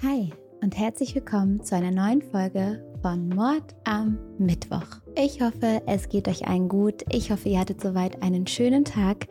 Hi und herzlich willkommen zu einer neuen Folge von Mord am Mittwoch. Ich hoffe, es geht euch allen gut. Ich hoffe, ihr hattet soweit einen schönen Tag.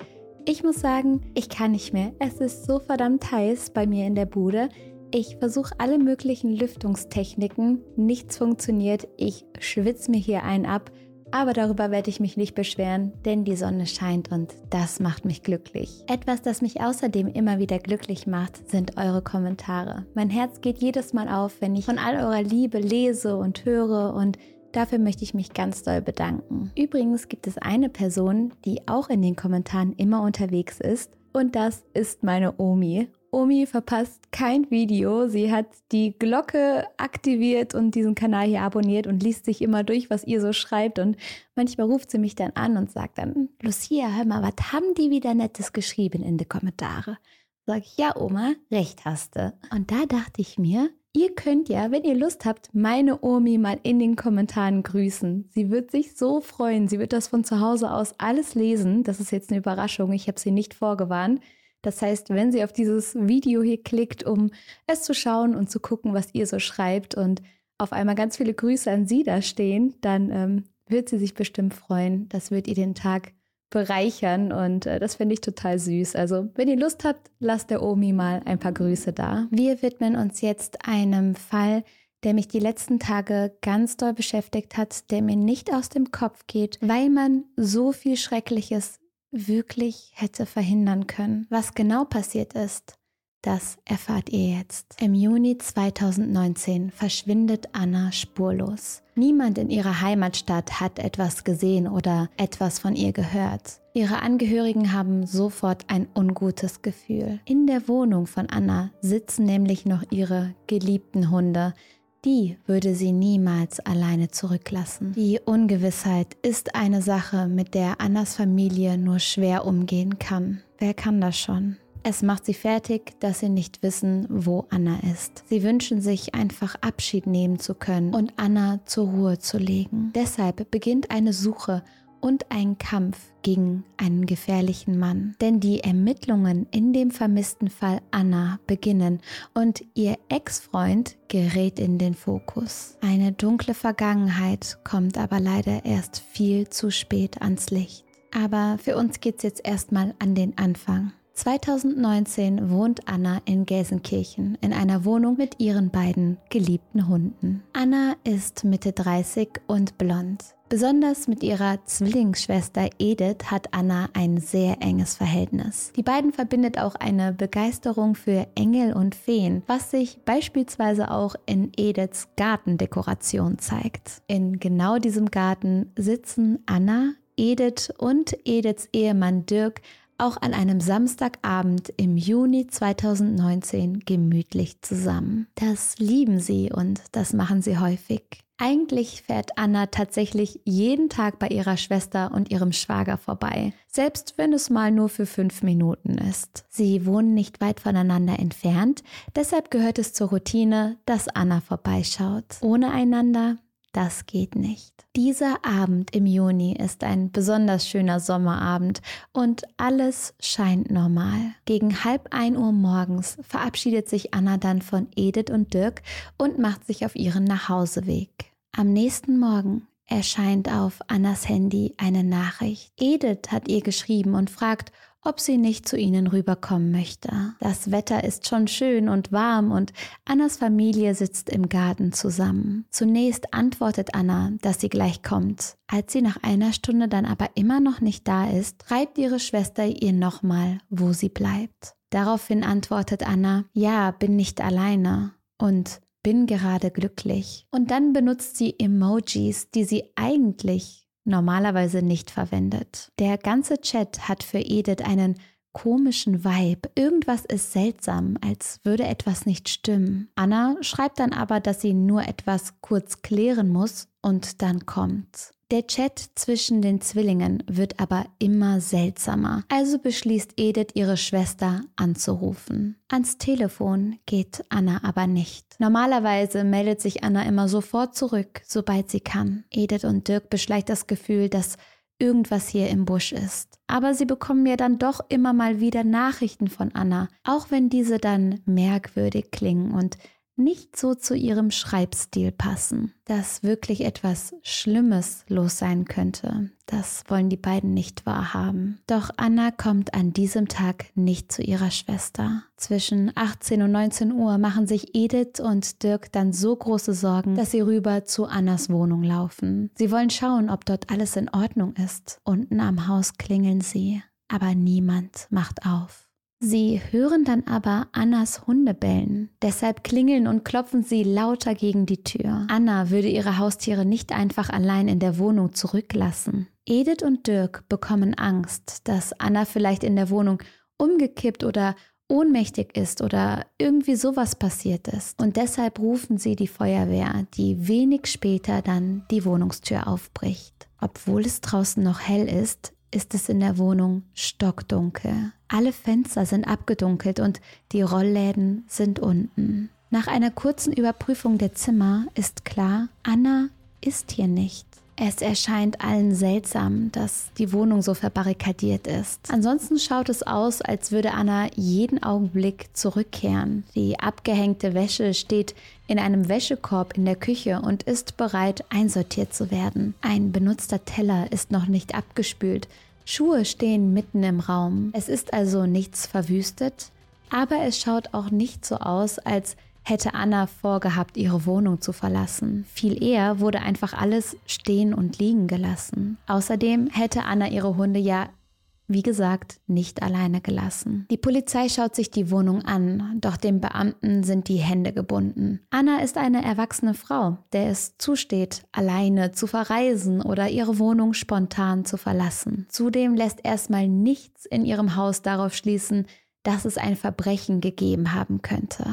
Ich muss sagen, ich kann nicht mehr. Es ist so verdammt heiß bei mir in der Bude. Ich versuche alle möglichen Lüftungstechniken. Nichts funktioniert. Ich schwitze mir hier einen ab. Aber darüber werde ich mich nicht beschweren, denn die Sonne scheint und das macht mich glücklich. Etwas, das mich außerdem immer wieder glücklich macht, sind eure Kommentare. Mein Herz geht jedes Mal auf, wenn ich von all eurer Liebe lese und höre und Dafür möchte ich mich ganz doll bedanken. Übrigens gibt es eine Person, die auch in den Kommentaren immer unterwegs ist und das ist meine Omi. Omi verpasst kein Video. Sie hat die Glocke aktiviert und diesen Kanal hier abonniert und liest sich immer durch, was ihr so schreibt. Und manchmal ruft sie mich dann an und sagt dann, Lucia, hör mal, was haben die wieder Nettes geschrieben in die Kommentare? Sag ich, ja, Oma, recht hast du. Und da dachte ich mir, Ihr könnt ja, wenn ihr Lust habt, meine Omi mal in den Kommentaren grüßen. Sie wird sich so freuen. Sie wird das von zu Hause aus alles lesen. Das ist jetzt eine Überraschung. Ich habe sie nicht vorgewarnt. Das heißt, wenn sie auf dieses Video hier klickt, um es zu schauen und zu gucken, was ihr so schreibt und auf einmal ganz viele Grüße an sie da stehen, dann ähm, wird sie sich bestimmt freuen. Das wird ihr den Tag bereichern und äh, das finde ich total süß. Also, wenn ihr Lust habt, lasst der Omi mal ein paar Grüße da. Wir widmen uns jetzt einem Fall, der mich die letzten Tage ganz doll beschäftigt hat, der mir nicht aus dem Kopf geht, weil man so viel Schreckliches wirklich hätte verhindern können. Was genau passiert ist, das erfahrt ihr jetzt. Im Juni 2019 verschwindet Anna spurlos. Niemand in ihrer Heimatstadt hat etwas gesehen oder etwas von ihr gehört. Ihre Angehörigen haben sofort ein ungutes Gefühl. In der Wohnung von Anna sitzen nämlich noch ihre geliebten Hunde, die würde sie niemals alleine zurücklassen. Die Ungewissheit ist eine Sache, mit der Annas Familie nur schwer umgehen kann. Wer kann das schon? Es macht sie fertig, dass sie nicht wissen, wo Anna ist. Sie wünschen sich einfach Abschied nehmen zu können und Anna zur Ruhe zu legen. Deshalb beginnt eine Suche und ein Kampf gegen einen gefährlichen Mann. Denn die Ermittlungen in dem vermissten Fall Anna beginnen und ihr Ex-Freund gerät in den Fokus. Eine dunkle Vergangenheit kommt aber leider erst viel zu spät ans Licht. Aber für uns geht's jetzt erstmal an den Anfang. 2019 wohnt Anna in Gelsenkirchen in einer Wohnung mit ihren beiden geliebten Hunden. Anna ist Mitte 30 und blond. Besonders mit ihrer Zwillingsschwester Edith hat Anna ein sehr enges Verhältnis. Die beiden verbindet auch eine Begeisterung für Engel und Feen, was sich beispielsweise auch in Ediths Gartendekoration zeigt. In genau diesem Garten sitzen Anna, Edith und Ediths Ehemann Dirk auch an einem Samstagabend im Juni 2019 gemütlich zusammen. Das lieben sie und das machen sie häufig. Eigentlich fährt Anna tatsächlich jeden Tag bei ihrer Schwester und ihrem Schwager vorbei, selbst wenn es mal nur für fünf Minuten ist. Sie wohnen nicht weit voneinander entfernt, deshalb gehört es zur Routine, dass Anna vorbeischaut. Ohne einander das geht nicht. Dieser Abend im Juni ist ein besonders schöner Sommerabend und alles scheint normal. Gegen halb ein Uhr morgens verabschiedet sich Anna dann von Edith und Dirk und macht sich auf ihren Nachhauseweg. Am nächsten Morgen erscheint auf Annas Handy eine Nachricht. Edith hat ihr geschrieben und fragt, ob sie nicht zu ihnen rüberkommen möchte. Das Wetter ist schon schön und warm und Annas Familie sitzt im Garten zusammen. Zunächst antwortet Anna, dass sie gleich kommt. Als sie nach einer Stunde dann aber immer noch nicht da ist, schreibt ihre Schwester ihr nochmal, wo sie bleibt. Daraufhin antwortet Anna, ja, bin nicht alleine und bin gerade glücklich. Und dann benutzt sie Emojis, die sie eigentlich normalerweise nicht verwendet. Der ganze Chat hat für Edith einen komischen Vibe. Irgendwas ist seltsam, als würde etwas nicht stimmen. Anna schreibt dann aber, dass sie nur etwas kurz klären muss und dann kommt. Der Chat zwischen den Zwillingen wird aber immer seltsamer, also beschließt Edith ihre Schwester anzurufen. Ans Telefon geht Anna aber nicht. Normalerweise meldet sich Anna immer sofort zurück, sobald sie kann. Edith und Dirk beschleicht das Gefühl, dass irgendwas hier im Busch ist. Aber sie bekommen ja dann doch immer mal wieder Nachrichten von Anna, auch wenn diese dann merkwürdig klingen und nicht so zu ihrem Schreibstil passen, dass wirklich etwas Schlimmes los sein könnte. Das wollen die beiden nicht wahrhaben. Doch Anna kommt an diesem Tag nicht zu ihrer Schwester. Zwischen 18 und 19 Uhr machen sich Edith und Dirk dann so große Sorgen, dass sie rüber zu Annas Wohnung laufen. Sie wollen schauen, ob dort alles in Ordnung ist. Unten am Haus klingeln sie, aber niemand macht auf. Sie hören dann aber Annas Hunde bellen. Deshalb klingeln und klopfen sie lauter gegen die Tür. Anna würde ihre Haustiere nicht einfach allein in der Wohnung zurücklassen. Edith und Dirk bekommen Angst, dass Anna vielleicht in der Wohnung umgekippt oder ohnmächtig ist oder irgendwie sowas passiert ist. Und deshalb rufen sie die Feuerwehr, die wenig später dann die Wohnungstür aufbricht. Obwohl es draußen noch hell ist, ist es in der Wohnung stockdunkel. Alle Fenster sind abgedunkelt und die Rollläden sind unten. Nach einer kurzen Überprüfung der Zimmer ist klar, Anna ist hier nicht. Es erscheint allen seltsam, dass die Wohnung so verbarrikadiert ist. Ansonsten schaut es aus, als würde Anna jeden Augenblick zurückkehren. Die abgehängte Wäsche steht in einem Wäschekorb in der Küche und ist bereit einsortiert zu werden. Ein benutzter Teller ist noch nicht abgespült. Schuhe stehen mitten im Raum. Es ist also nichts verwüstet, aber es schaut auch nicht so aus, als hätte Anna vorgehabt, ihre Wohnung zu verlassen. Viel eher wurde einfach alles stehen und liegen gelassen. Außerdem hätte Anna ihre Hunde ja wie gesagt, nicht alleine gelassen. Die Polizei schaut sich die Wohnung an, doch dem Beamten sind die Hände gebunden. Anna ist eine erwachsene Frau, der es zusteht, alleine zu verreisen oder ihre Wohnung spontan zu verlassen. Zudem lässt erstmal nichts in ihrem Haus darauf schließen, dass es ein Verbrechen gegeben haben könnte.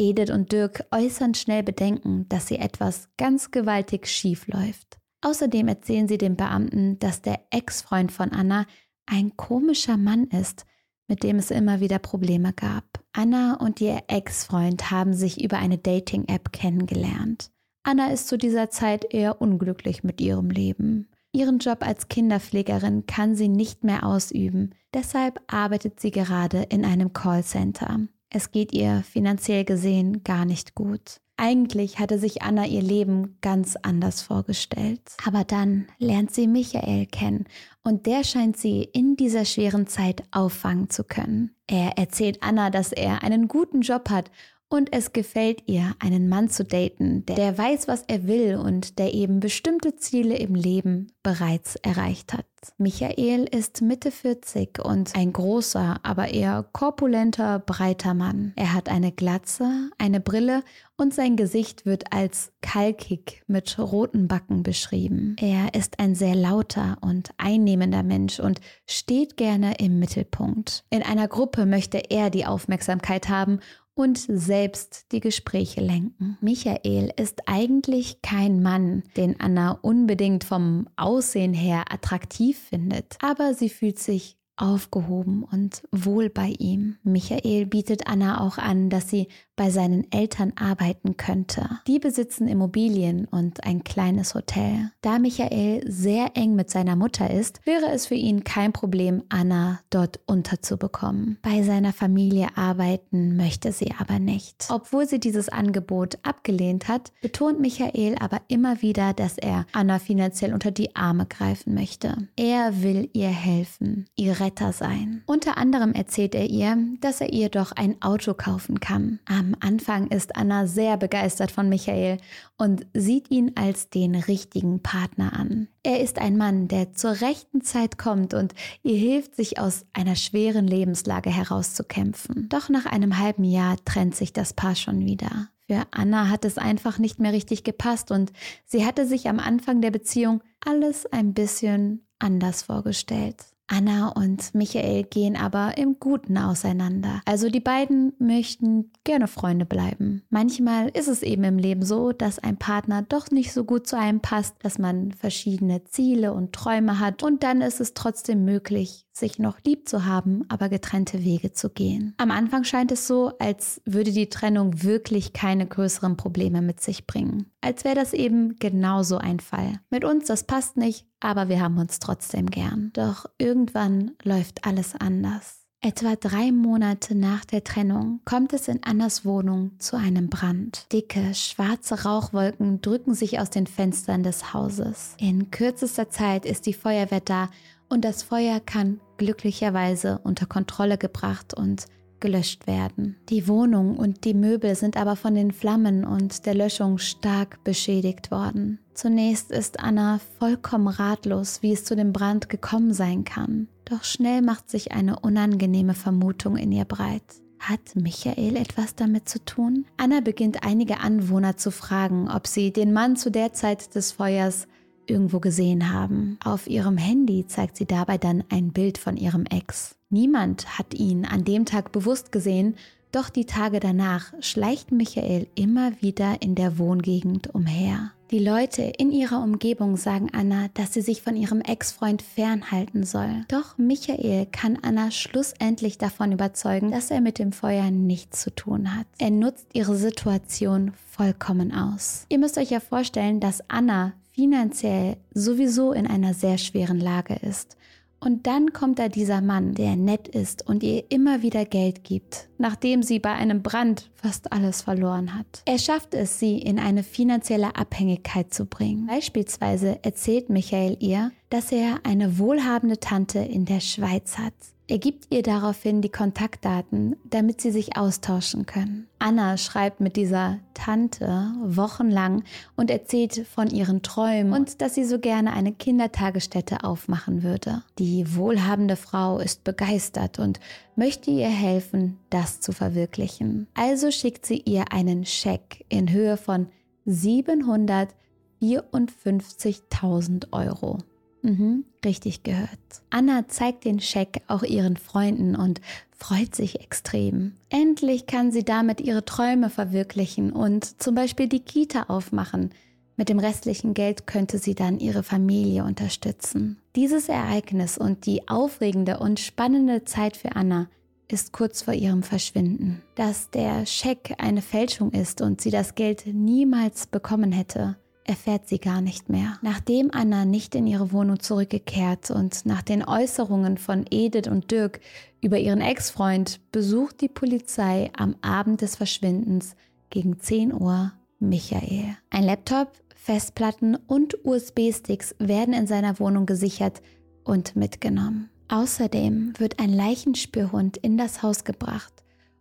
Edith und Dirk äußern schnell Bedenken, dass sie etwas ganz gewaltig schief läuft. Außerdem erzählen sie dem Beamten, dass der Ex-Freund von Anna ein komischer Mann ist, mit dem es immer wieder Probleme gab. Anna und ihr Ex-Freund haben sich über eine Dating-App kennengelernt. Anna ist zu dieser Zeit eher unglücklich mit ihrem Leben. Ihren Job als Kinderpflegerin kann sie nicht mehr ausüben, deshalb arbeitet sie gerade in einem Callcenter. Es geht ihr finanziell gesehen gar nicht gut. Eigentlich hatte sich Anna ihr Leben ganz anders vorgestellt. Aber dann lernt sie Michael kennen und der scheint sie in dieser schweren Zeit auffangen zu können. Er erzählt Anna, dass er einen guten Job hat und es gefällt ihr, einen Mann zu daten, der weiß, was er will und der eben bestimmte Ziele im Leben bereits erreicht hat. Michael ist Mitte 40 und ein großer, aber eher korpulenter, breiter Mann. Er hat eine Glatze, eine Brille und sein Gesicht wird als kalkig mit roten Backen beschrieben. Er ist ein sehr lauter und einnehmender Mensch und steht gerne im Mittelpunkt. In einer Gruppe möchte er die Aufmerksamkeit haben und selbst die Gespräche lenken. Michael ist eigentlich kein Mann, den Anna unbedingt vom Aussehen her attraktiv findet, aber sie fühlt sich aufgehoben und wohl bei ihm. Michael bietet Anna auch an, dass sie bei seinen Eltern arbeiten könnte. Die besitzen Immobilien und ein kleines Hotel. Da Michael sehr eng mit seiner Mutter ist, wäre es für ihn kein Problem, Anna dort unterzubekommen. Bei seiner Familie arbeiten möchte sie aber nicht. Obwohl sie dieses Angebot abgelehnt hat, betont Michael aber immer wieder, dass er Anna finanziell unter die Arme greifen möchte. Er will ihr helfen, ihre Retter sein. Unter anderem erzählt er ihr, dass er ihr doch ein Auto kaufen kann. Am Anfang ist Anna sehr begeistert von Michael und sieht ihn als den richtigen Partner an. Er ist ein Mann, der zur rechten Zeit kommt und ihr hilft, sich aus einer schweren Lebenslage herauszukämpfen. Doch nach einem halben Jahr trennt sich das Paar schon wieder. Für Anna hat es einfach nicht mehr richtig gepasst und sie hatte sich am Anfang der Beziehung alles ein bisschen anders vorgestellt. Anna und Michael gehen aber im Guten auseinander. Also die beiden möchten gerne Freunde bleiben. Manchmal ist es eben im Leben so, dass ein Partner doch nicht so gut zu einem passt, dass man verschiedene Ziele und Träume hat und dann ist es trotzdem möglich, sich noch lieb zu haben, aber getrennte Wege zu gehen. Am Anfang scheint es so, als würde die Trennung wirklich keine größeren Probleme mit sich bringen. Als wäre das eben genauso ein Fall. Mit uns, das passt nicht, aber wir haben uns trotzdem gern. Doch irgendwann läuft alles anders. Etwa drei Monate nach der Trennung kommt es in Annas Wohnung zu einem Brand. Dicke, schwarze Rauchwolken drücken sich aus den Fenstern des Hauses. In kürzester Zeit ist die Feuerwehr da und das Feuer kann glücklicherweise unter Kontrolle gebracht und gelöscht werden. Die Wohnung und die Möbel sind aber von den Flammen und der Löschung stark beschädigt worden. Zunächst ist Anna vollkommen ratlos, wie es zu dem Brand gekommen sein kann. Doch schnell macht sich eine unangenehme Vermutung in ihr breit. Hat Michael etwas damit zu tun? Anna beginnt einige Anwohner zu fragen, ob sie den Mann zu der Zeit des Feuers irgendwo gesehen haben. Auf ihrem Handy zeigt sie dabei dann ein Bild von ihrem Ex. Niemand hat ihn an dem Tag bewusst gesehen, doch die Tage danach schleicht Michael immer wieder in der Wohngegend umher. Die Leute in ihrer Umgebung sagen Anna, dass sie sich von ihrem Ex-Freund fernhalten soll. Doch Michael kann Anna schlussendlich davon überzeugen, dass er mit dem Feuer nichts zu tun hat. Er nutzt ihre Situation vollkommen aus. Ihr müsst euch ja vorstellen, dass Anna finanziell sowieso in einer sehr schweren Lage ist. Und dann kommt da dieser Mann, der nett ist und ihr immer wieder Geld gibt, nachdem sie bei einem Brand fast alles verloren hat. Er schafft es, sie in eine finanzielle Abhängigkeit zu bringen. Beispielsweise erzählt Michael ihr, dass er eine wohlhabende Tante in der Schweiz hat. Er gibt ihr daraufhin die Kontaktdaten, damit sie sich austauschen können. Anna schreibt mit dieser Tante wochenlang und erzählt von ihren Träumen und dass sie so gerne eine Kindertagesstätte aufmachen würde. Die wohlhabende Frau ist begeistert und möchte ihr helfen, das zu verwirklichen. Also schickt sie ihr einen Scheck in Höhe von 754.000 Euro. Mhm, richtig gehört. Anna zeigt den Scheck auch ihren Freunden und freut sich extrem. Endlich kann sie damit ihre Träume verwirklichen und zum Beispiel die Kita aufmachen. Mit dem restlichen Geld könnte sie dann ihre Familie unterstützen. Dieses Ereignis und die aufregende und spannende Zeit für Anna ist kurz vor ihrem Verschwinden. Dass der Scheck eine Fälschung ist und sie das Geld niemals bekommen hätte, erfährt sie gar nicht mehr. Nachdem Anna nicht in ihre Wohnung zurückgekehrt und nach den Äußerungen von Edith und Dirk über ihren Ex-Freund besucht die Polizei am Abend des Verschwindens gegen 10 Uhr Michael. Ein Laptop, Festplatten und USB-Sticks werden in seiner Wohnung gesichert und mitgenommen. Außerdem wird ein Leichenspürhund in das Haus gebracht,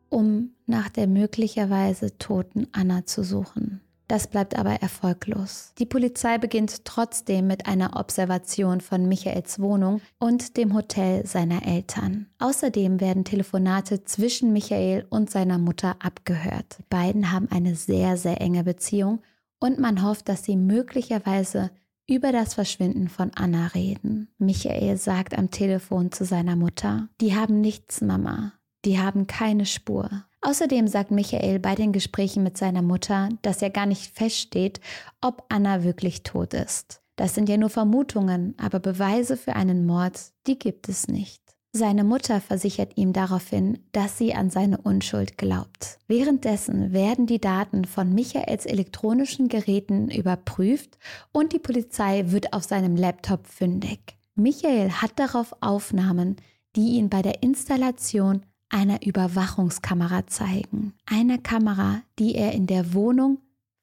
um nach der möglicherweise toten Anna zu suchen. Das bleibt aber erfolglos. Die Polizei beginnt trotzdem mit einer Observation von Michaels Wohnung und dem Hotel seiner Eltern. Außerdem werden Telefonate zwischen Michael und seiner Mutter abgehört. Die beiden haben eine sehr, sehr enge Beziehung und man hofft, dass sie möglicherweise über das Verschwinden von Anna reden. Michael sagt am Telefon zu seiner Mutter, die haben nichts, Mama, die haben keine Spur. Außerdem sagt Michael bei den Gesprächen mit seiner Mutter, dass er gar nicht feststeht, ob Anna wirklich tot ist. Das sind ja nur Vermutungen, aber Beweise für einen Mord, die gibt es nicht. Seine Mutter versichert ihm daraufhin, dass sie an seine Unschuld glaubt. Währenddessen werden die Daten von Michaels elektronischen Geräten überprüft und die Polizei wird auf seinem Laptop fündig. Michael hat darauf Aufnahmen, die ihn bei der Installation einer Überwachungskamera zeigen. Eine Kamera, die er in der Wohnung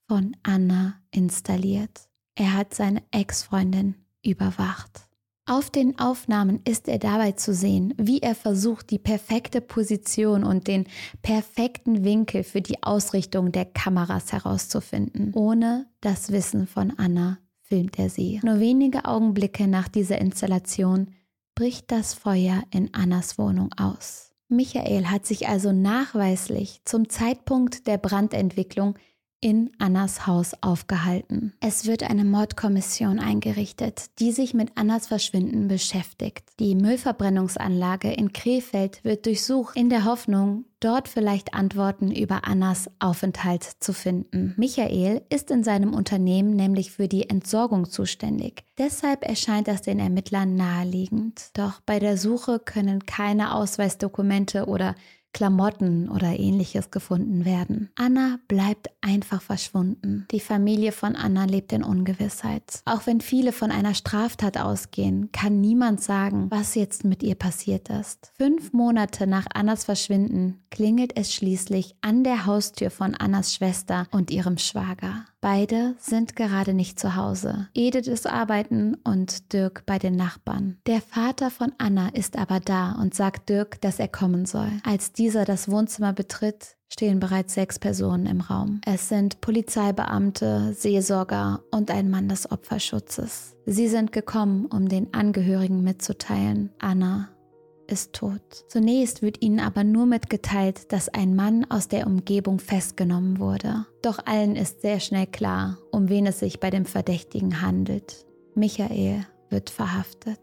von Anna installiert. Er hat seine Ex-Freundin überwacht. Auf den Aufnahmen ist er dabei zu sehen, wie er versucht, die perfekte Position und den perfekten Winkel für die Ausrichtung der Kameras herauszufinden. Ohne das Wissen von Anna filmt er sie. Nur wenige Augenblicke nach dieser Installation bricht das Feuer in Annas Wohnung aus. Michael hat sich also nachweislich zum Zeitpunkt der Brandentwicklung in Annas Haus aufgehalten. Es wird eine Mordkommission eingerichtet, die sich mit Annas Verschwinden beschäftigt. Die Müllverbrennungsanlage in Krefeld wird durchsucht, in der Hoffnung, dort vielleicht Antworten über Annas Aufenthalt zu finden. Michael ist in seinem Unternehmen nämlich für die Entsorgung zuständig. Deshalb erscheint das den Ermittlern naheliegend. Doch bei der Suche können keine Ausweisdokumente oder Klamotten oder ähnliches gefunden werden. Anna bleibt einfach verschwunden. Die Familie von Anna lebt in Ungewissheit. Auch wenn viele von einer Straftat ausgehen, kann niemand sagen, was jetzt mit ihr passiert ist. Fünf Monate nach Annas Verschwinden klingelt es schließlich an der Haustür von Annas Schwester und ihrem Schwager. Beide sind gerade nicht zu Hause. Edith ist arbeiten und Dirk bei den Nachbarn. Der Vater von Anna ist aber da und sagt Dirk, dass er kommen soll. Als dieser das Wohnzimmer betritt, stehen bereits sechs Personen im Raum. Es sind Polizeibeamte, Seelsorger und ein Mann des Opferschutzes. Sie sind gekommen, um den Angehörigen mitzuteilen, Anna ist tot. Zunächst wird ihnen aber nur mitgeteilt, dass ein Mann aus der Umgebung festgenommen wurde. Doch allen ist sehr schnell klar, um wen es sich bei dem Verdächtigen handelt. Michael wird verhaftet.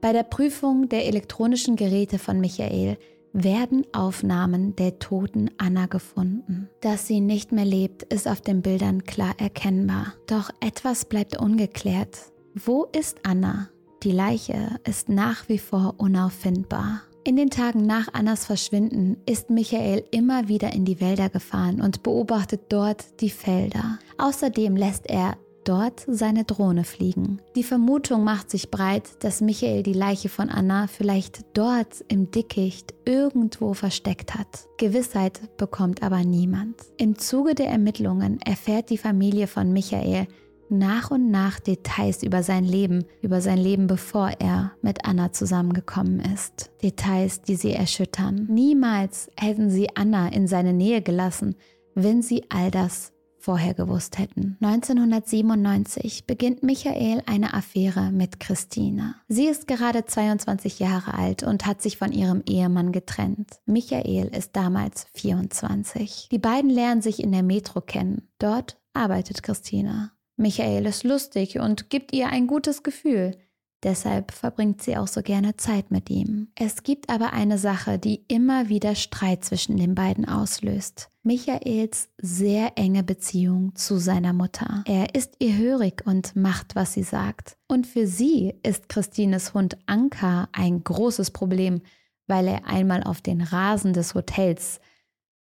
Bei der Prüfung der elektronischen Geräte von Michael werden Aufnahmen der toten Anna gefunden. Dass sie nicht mehr lebt, ist auf den Bildern klar erkennbar. Doch etwas bleibt ungeklärt. Wo ist Anna? Die Leiche ist nach wie vor unauffindbar. In den Tagen nach Annas Verschwinden ist Michael immer wieder in die Wälder gefahren und beobachtet dort die Felder. Außerdem lässt er dort seine Drohne fliegen. Die Vermutung macht sich breit, dass Michael die Leiche von Anna vielleicht dort im Dickicht irgendwo versteckt hat. Gewissheit bekommt aber niemand. Im Zuge der Ermittlungen erfährt die Familie von Michael, nach und nach Details über sein Leben, über sein Leben bevor er mit Anna zusammengekommen ist. Details, die sie erschüttern. Niemals hätten sie Anna in seine Nähe gelassen, wenn sie all das vorher gewusst hätten. 1997 beginnt Michael eine Affäre mit Christina. Sie ist gerade 22 Jahre alt und hat sich von ihrem Ehemann getrennt. Michael ist damals 24. Die beiden lernen sich in der Metro kennen. Dort arbeitet Christina. Michael ist lustig und gibt ihr ein gutes Gefühl. Deshalb verbringt sie auch so gerne Zeit mit ihm. Es gibt aber eine Sache, die immer wieder Streit zwischen den beiden auslöst. Michaels sehr enge Beziehung zu seiner Mutter. Er ist ihr hörig und macht, was sie sagt. Und für sie ist Christines Hund Anka ein großes Problem, weil er einmal auf den Rasen des Hotels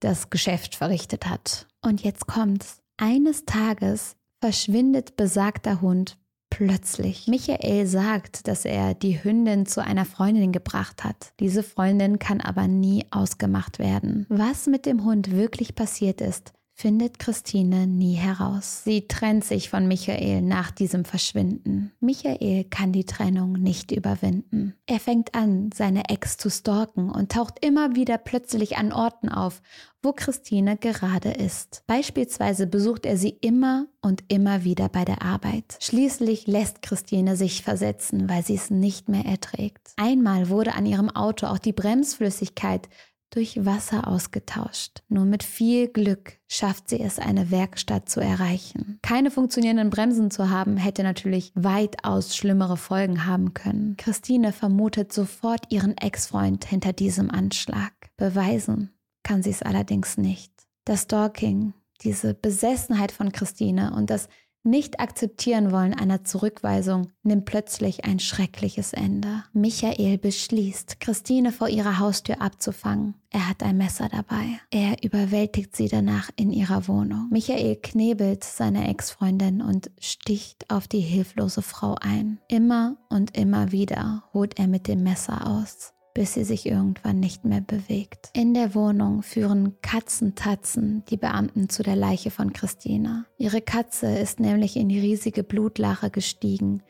das Geschäft verrichtet hat. Und jetzt kommt's. Eines Tages verschwindet besagter Hund plötzlich. Michael sagt, dass er die Hündin zu einer Freundin gebracht hat. Diese Freundin kann aber nie ausgemacht werden. Was mit dem Hund wirklich passiert ist, findet Christine nie heraus. Sie trennt sich von Michael nach diesem Verschwinden. Michael kann die Trennung nicht überwinden. Er fängt an, seine Ex zu stalken und taucht immer wieder plötzlich an Orten auf, wo Christine gerade ist. Beispielsweise besucht er sie immer und immer wieder bei der Arbeit. Schließlich lässt Christine sich versetzen, weil sie es nicht mehr erträgt. Einmal wurde an ihrem Auto auch die Bremsflüssigkeit durch Wasser ausgetauscht. Nur mit viel Glück schafft sie es, eine Werkstatt zu erreichen. Keine funktionierenden Bremsen zu haben, hätte natürlich weitaus schlimmere Folgen haben können. Christine vermutet sofort ihren Ex-Freund hinter diesem Anschlag. Beweisen kann sie es allerdings nicht. Das Stalking, diese Besessenheit von Christine und das nicht akzeptieren wollen einer Zurückweisung nimmt plötzlich ein schreckliches Ende. Michael beschließt, Christine vor ihrer Haustür abzufangen. Er hat ein Messer dabei. Er überwältigt sie danach in ihrer Wohnung. Michael knebelt seine Ex-Freundin und sticht auf die hilflose Frau ein. Immer und immer wieder holt er mit dem Messer aus bis sie sich irgendwann nicht mehr bewegt. In der Wohnung führen Katzentatzen die Beamten zu der Leiche von Christina. Ihre Katze ist nämlich in die riesige Blutlache gestiegen,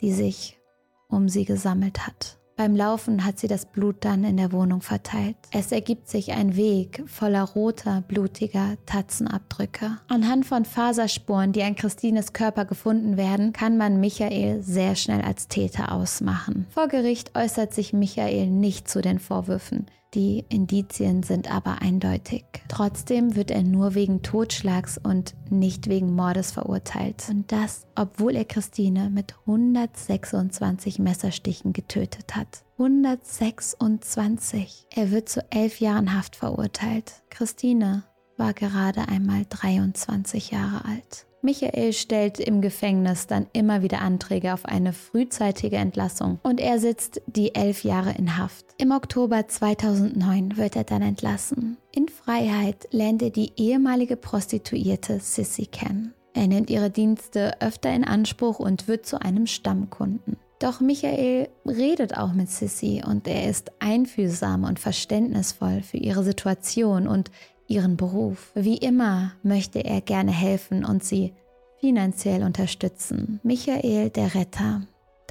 die sich um sie gesammelt hat. Beim Laufen hat sie das Blut dann in der Wohnung verteilt. Es ergibt sich ein Weg voller roter, blutiger Tatzenabdrücke. Anhand von Faserspuren, die an Christines Körper gefunden werden, kann man Michael sehr schnell als Täter ausmachen. Vor Gericht äußert sich Michael nicht zu den Vorwürfen. Die Indizien sind aber eindeutig. Trotzdem wird er nur wegen Totschlags und nicht wegen Mordes verurteilt. Und das, obwohl er Christine mit 126 Messerstichen getötet hat. 126. Er wird zu elf Jahren Haft verurteilt. Christine war gerade einmal 23 Jahre alt. Michael stellt im Gefängnis dann immer wieder Anträge auf eine frühzeitige Entlassung und er sitzt die elf Jahre in Haft. Im Oktober 2009 wird er dann entlassen. In Freiheit lernt er die ehemalige Prostituierte Sissy kennen. Er nimmt ihre Dienste öfter in Anspruch und wird zu einem Stammkunden. Doch Michael redet auch mit Sissy und er ist einfühlsam und verständnisvoll für ihre Situation und ihren Beruf. Wie immer möchte er gerne helfen und sie finanziell unterstützen. Michael, der Retter.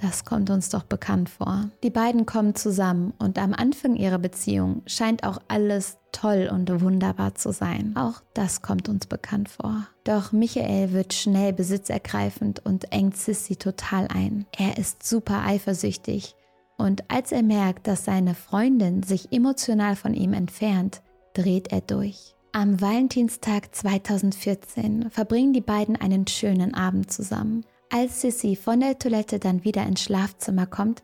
Das kommt uns doch bekannt vor. Die beiden kommen zusammen und am Anfang ihrer Beziehung scheint auch alles toll und wunderbar zu sein. Auch das kommt uns bekannt vor. Doch Michael wird schnell besitzergreifend und engt Sissy total ein. Er ist super eifersüchtig und als er merkt, dass seine Freundin sich emotional von ihm entfernt, dreht er durch. Am Valentinstag 2014 verbringen die beiden einen schönen Abend zusammen. Als Sissy von der Toilette dann wieder ins Schlafzimmer kommt,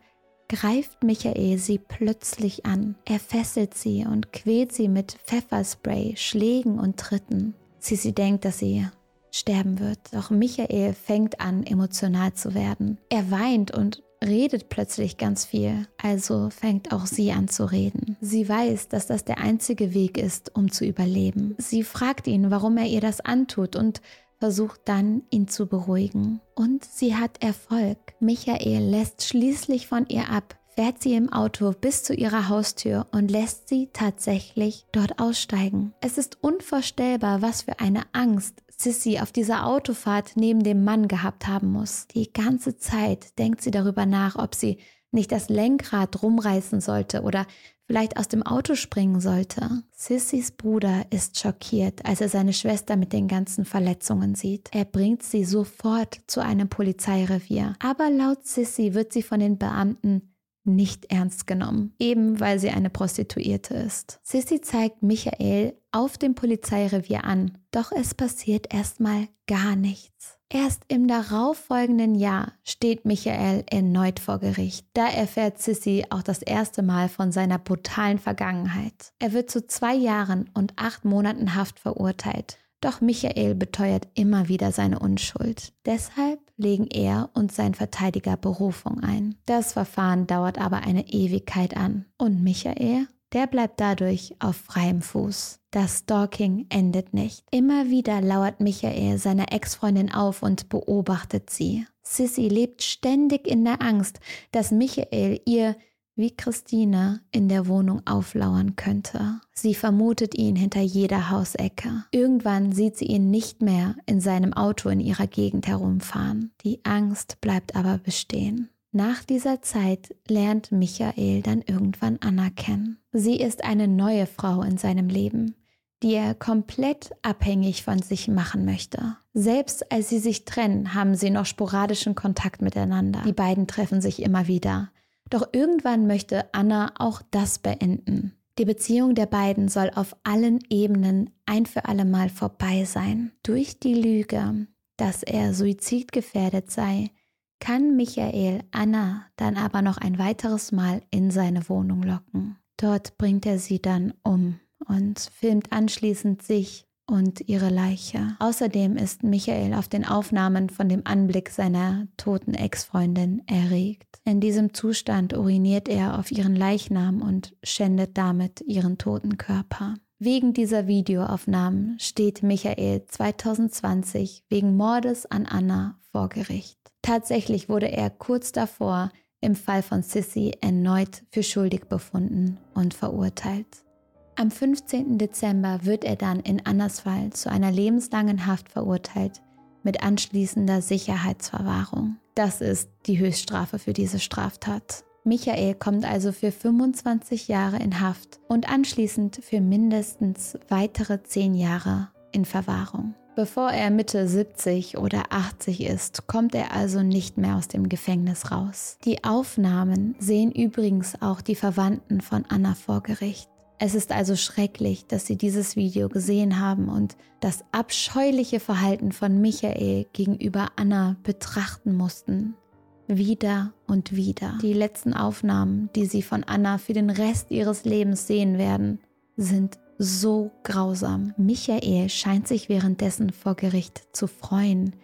greift Michael sie plötzlich an. Er fesselt sie und quält sie mit Pfefferspray, Schlägen und Tritten. Sissy denkt, dass sie sterben wird. Doch Michael fängt an, emotional zu werden. Er weint und redet plötzlich ganz viel, also fängt auch sie an zu reden. Sie weiß, dass das der einzige Weg ist, um zu überleben. Sie fragt ihn, warum er ihr das antut und versucht dann, ihn zu beruhigen. Und sie hat Erfolg. Michael lässt schließlich von ihr ab, fährt sie im Auto bis zu ihrer Haustür und lässt sie tatsächlich dort aussteigen. Es ist unvorstellbar, was für eine Angst Sissy auf dieser Autofahrt neben dem Mann gehabt haben muss. Die ganze Zeit denkt sie darüber nach, ob sie nicht das Lenkrad rumreißen sollte oder vielleicht aus dem Auto springen sollte. Sissys Bruder ist schockiert, als er seine Schwester mit den ganzen Verletzungen sieht. Er bringt sie sofort zu einem Polizeirevier. Aber laut Sissy wird sie von den Beamten nicht ernst genommen, eben weil sie eine Prostituierte ist. Sissy zeigt Michael auf dem Polizeirevier an, doch es passiert erstmal gar nichts. Erst im darauffolgenden Jahr steht Michael erneut vor Gericht. Da erfährt Sissy auch das erste Mal von seiner brutalen Vergangenheit. Er wird zu zwei Jahren und acht Monaten Haft verurteilt. Doch Michael beteuert immer wieder seine Unschuld. Deshalb legen er und sein Verteidiger Berufung ein. Das Verfahren dauert aber eine Ewigkeit an. Und Michael, der bleibt dadurch auf freiem Fuß. Das Stalking endet nicht. Immer wieder lauert Michael seiner Ex-Freundin auf und beobachtet sie. Sissy lebt ständig in der Angst, dass Michael ihr wie Christine in der Wohnung auflauern könnte. Sie vermutet ihn hinter jeder Hausecke. Irgendwann sieht sie ihn nicht mehr in seinem Auto in ihrer Gegend herumfahren. Die Angst bleibt aber bestehen. Nach dieser Zeit lernt Michael dann irgendwann Anna kennen. Sie ist eine neue Frau in seinem Leben, die er komplett abhängig von sich machen möchte. Selbst als sie sich trennen, haben sie noch sporadischen Kontakt miteinander. Die beiden treffen sich immer wieder. Doch irgendwann möchte Anna auch das beenden. Die Beziehung der beiden soll auf allen Ebenen ein für alle Mal vorbei sein. Durch die Lüge, dass er suizidgefährdet sei, kann Michael Anna dann aber noch ein weiteres Mal in seine Wohnung locken. Dort bringt er sie dann um und filmt anschließend sich und ihre Leiche. Außerdem ist Michael auf den Aufnahmen von dem Anblick seiner toten Ex-Freundin erregt. In diesem Zustand uriniert er auf ihren Leichnam und schändet damit ihren toten Körper. Wegen dieser Videoaufnahmen steht Michael 2020 wegen Mordes an Anna vor Gericht. Tatsächlich wurde er kurz davor im Fall von Sissy erneut für schuldig befunden und verurteilt. Am 15. Dezember wird er dann in Annas Fall zu einer lebenslangen Haft verurteilt mit anschließender Sicherheitsverwahrung. Das ist die Höchststrafe für diese Straftat. Michael kommt also für 25 Jahre in Haft und anschließend für mindestens weitere 10 Jahre in Verwahrung. Bevor er Mitte 70 oder 80 ist, kommt er also nicht mehr aus dem Gefängnis raus. Die Aufnahmen sehen übrigens auch die Verwandten von Anna vor Gericht. Es ist also schrecklich, dass Sie dieses Video gesehen haben und das abscheuliche Verhalten von Michael gegenüber Anna betrachten mussten. Wieder und wieder. Die letzten Aufnahmen, die Sie von Anna für den Rest Ihres Lebens sehen werden, sind so grausam. Michael scheint sich währenddessen vor Gericht zu freuen,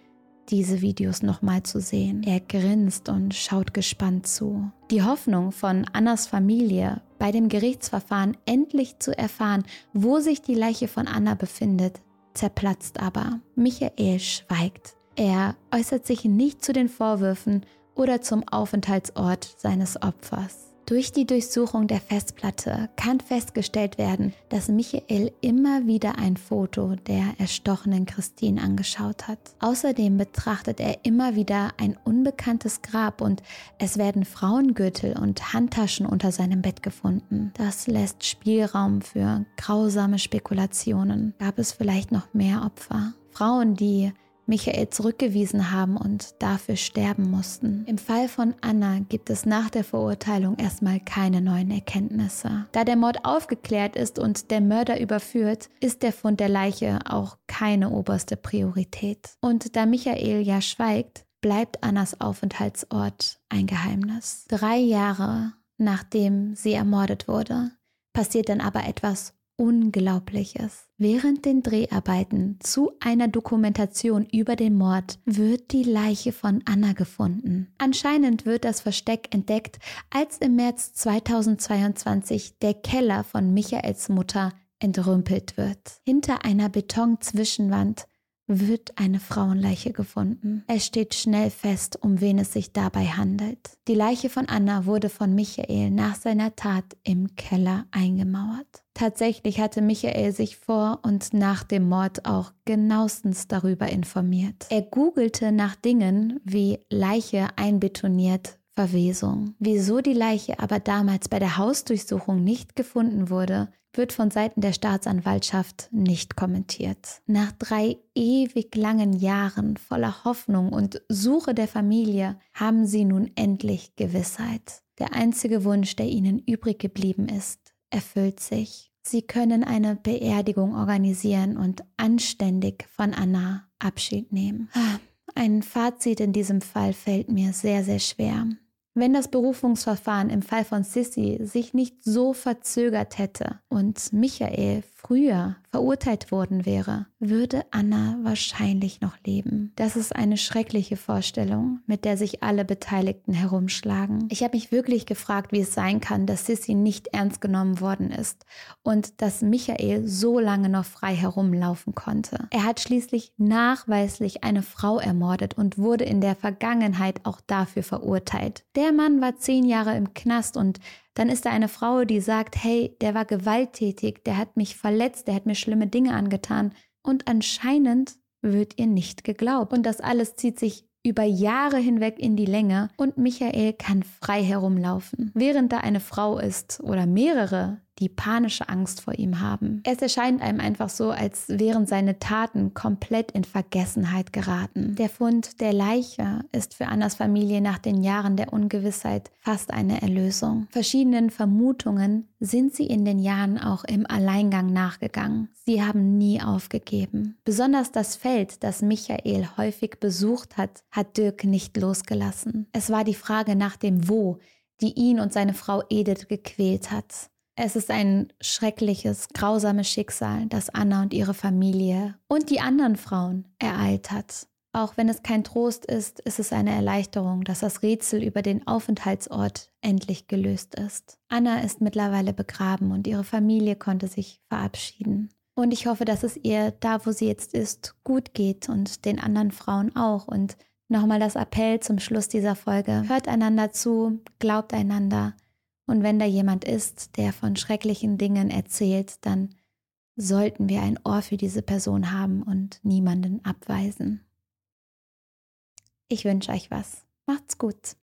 diese Videos nochmal zu sehen. Er grinst und schaut gespannt zu. Die Hoffnung von Annas Familie, bei dem Gerichtsverfahren endlich zu erfahren, wo sich die Leiche von Anna befindet, zerplatzt aber. Michael schweigt. Er äußert sich nicht zu den Vorwürfen oder zum Aufenthaltsort seines Opfers. Durch die Durchsuchung der Festplatte kann festgestellt werden, dass Michael immer wieder ein Foto der erstochenen Christine angeschaut hat. Außerdem betrachtet er immer wieder ein unbekanntes Grab und es werden Frauengürtel und Handtaschen unter seinem Bett gefunden. Das lässt Spielraum für grausame Spekulationen. Gab es vielleicht noch mehr Opfer? Frauen, die Michael zurückgewiesen haben und dafür sterben mussten. Im Fall von Anna gibt es nach der Verurteilung erstmal keine neuen Erkenntnisse. Da der Mord aufgeklärt ist und der Mörder überführt, ist der Fund der Leiche auch keine oberste Priorität. Und da Michael ja schweigt, bleibt Annas Aufenthaltsort ein Geheimnis. Drei Jahre nachdem sie ermordet wurde, passiert dann aber etwas Unglaubliches. Während den Dreharbeiten zu einer Dokumentation über den Mord wird die Leiche von Anna gefunden. Anscheinend wird das Versteck entdeckt, als im März 2022 der Keller von Michaels Mutter entrümpelt wird. Hinter einer Betonzwischenwand wird eine Frauenleiche gefunden. Es steht schnell fest, um wen es sich dabei handelt. Die Leiche von Anna wurde von Michael nach seiner Tat im Keller eingemauert. Tatsächlich hatte Michael sich vor und nach dem Mord auch genauestens darüber informiert. Er googelte nach Dingen wie Leiche einbetoniert, Verwesung. Wieso die Leiche aber damals bei der Hausdurchsuchung nicht gefunden wurde, wird von Seiten der Staatsanwaltschaft nicht kommentiert. Nach drei ewig langen Jahren voller Hoffnung und Suche der Familie haben sie nun endlich Gewissheit. Der einzige Wunsch, der ihnen übrig geblieben ist, erfüllt sich. Sie können eine Beerdigung organisieren und anständig von Anna Abschied nehmen. Ah, ein Fazit in diesem Fall fällt mir sehr, sehr schwer. Wenn das Berufungsverfahren im Fall von Sissy sich nicht so verzögert hätte und Michael früher verurteilt worden wäre, würde Anna wahrscheinlich noch leben. Das ist eine schreckliche Vorstellung, mit der sich alle Beteiligten herumschlagen. Ich habe mich wirklich gefragt, wie es sein kann, dass Sissy nicht ernst genommen worden ist und dass Michael so lange noch frei herumlaufen konnte. Er hat schließlich nachweislich eine Frau ermordet und wurde in der Vergangenheit auch dafür verurteilt. Der Mann war zehn Jahre im Knast und dann ist da eine Frau, die sagt, hey, der war gewalttätig, der hat mich verletzt, der hat mir schlimme Dinge angetan. Und anscheinend wird ihr nicht geglaubt. Und das alles zieht sich über Jahre hinweg in die Länge und Michael kann frei herumlaufen. Während da eine Frau ist oder mehrere, die panische Angst vor ihm haben. Es erscheint einem einfach so, als wären seine Taten komplett in Vergessenheit geraten. Der Fund der Leiche ist für Annas Familie nach den Jahren der Ungewissheit fast eine Erlösung. Verschiedenen Vermutungen sind sie in den Jahren auch im Alleingang nachgegangen. Sie haben nie aufgegeben. Besonders das Feld, das Michael häufig besucht hat, hat Dirk nicht losgelassen. Es war die Frage nach dem Wo, die ihn und seine Frau Edith gequält hat. Es ist ein schreckliches, grausames Schicksal, das Anna und ihre Familie und die anderen Frauen ereilt hat. Auch wenn es kein Trost ist, ist es eine Erleichterung, dass das Rätsel über den Aufenthaltsort endlich gelöst ist. Anna ist mittlerweile begraben und ihre Familie konnte sich verabschieden. Und ich hoffe, dass es ihr da, wo sie jetzt ist, gut geht und den anderen Frauen auch. Und nochmal das Appell zum Schluss dieser Folge. Hört einander zu, glaubt einander und wenn da jemand ist, der von schrecklichen Dingen erzählt, dann sollten wir ein Ohr für diese Person haben und niemanden abweisen. Ich wünsche euch was. Macht's gut.